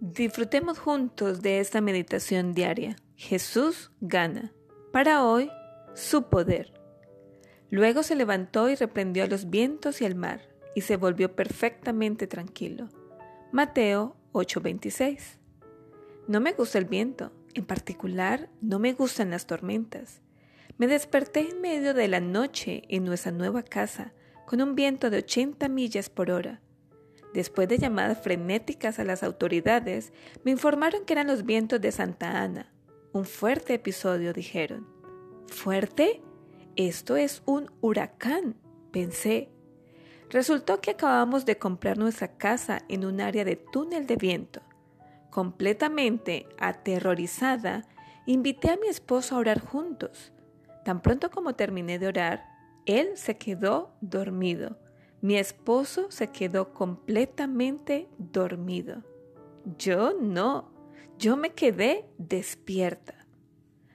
Disfrutemos juntos de esta meditación diaria. Jesús gana. Para hoy, su poder. Luego se levantó y reprendió a los vientos y al mar, y se volvió perfectamente tranquilo. Mateo 8:26. No me gusta el viento, en particular no me gustan las tormentas. Me desperté en medio de la noche en nuestra nueva casa, con un viento de 80 millas por hora. Después de llamadas frenéticas a las autoridades, me informaron que eran los vientos de Santa Ana. Un fuerte episodio, dijeron. ¿Fuerte? Esto es un huracán, pensé. Resultó que acabamos de comprar nuestra casa en un área de túnel de viento. Completamente aterrorizada, invité a mi esposo a orar juntos. Tan pronto como terminé de orar, él se quedó dormido. Mi esposo se quedó completamente dormido. Yo no, yo me quedé despierta.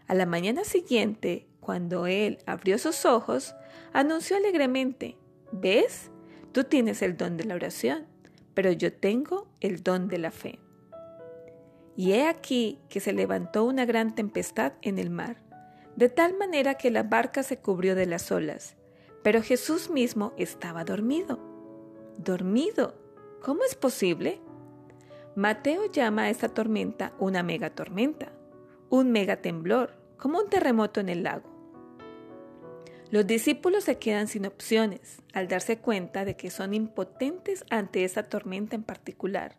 A la mañana siguiente, cuando él abrió sus ojos, anunció alegremente, ¿ves? Tú tienes el don de la oración, pero yo tengo el don de la fe. Y he aquí que se levantó una gran tempestad en el mar, de tal manera que la barca se cubrió de las olas, pero Jesús mismo estaba dormido. ¿Dormido? ¿Cómo es posible? Mateo llama a esta tormenta una megatormenta, un megatemblor, como un terremoto en el lago. Los discípulos se quedan sin opciones al darse cuenta de que son impotentes ante esa tormenta en particular.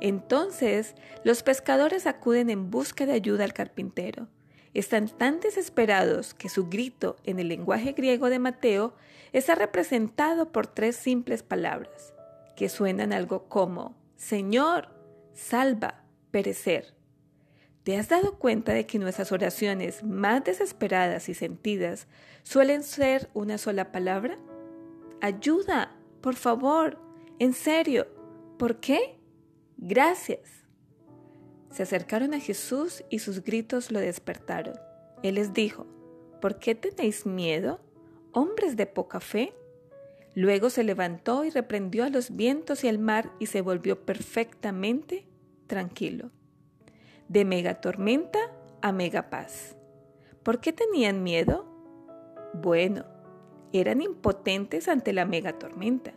Entonces, los pescadores acuden en busca de ayuda al carpintero. Están tan desesperados que su grito en el lenguaje griego de Mateo está representado por tres simples palabras, que suenan algo como Señor, salva, perecer. ¿Te has dado cuenta de que nuestras oraciones más desesperadas y sentidas suelen ser una sola palabra? Ayuda, por favor, en serio. ¿Por qué? Gracias. Se acercaron a Jesús y sus gritos lo despertaron. Él les dijo, ¿por qué tenéis miedo, hombres de poca fe? Luego se levantó y reprendió a los vientos y al mar y se volvió perfectamente tranquilo de megatormenta a megapaz. ¿Por qué tenían miedo? Bueno, eran impotentes ante la megatormenta,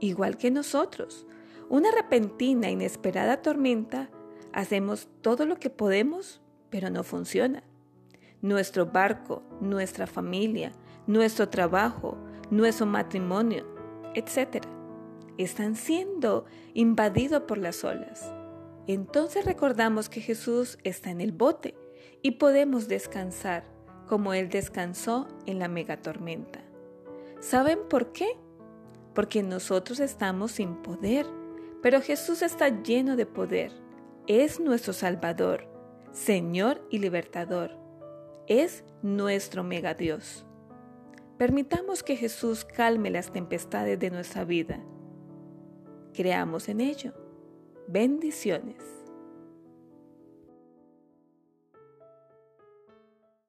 igual que nosotros. Una repentina, inesperada tormenta, hacemos todo lo que podemos, pero no funciona. Nuestro barco, nuestra familia, nuestro trabajo, nuestro matrimonio, etc., están siendo invadidos por las olas entonces recordamos que Jesús está en el bote y podemos descansar como Él descansó en la megatormenta. ¿Saben por qué? Porque nosotros estamos sin poder, pero Jesús está lleno de poder. Es nuestro Salvador, Señor y Libertador. Es nuestro mega Dios. Permitamos que Jesús calme las tempestades de nuestra vida. Creamos en ello Bendiciones.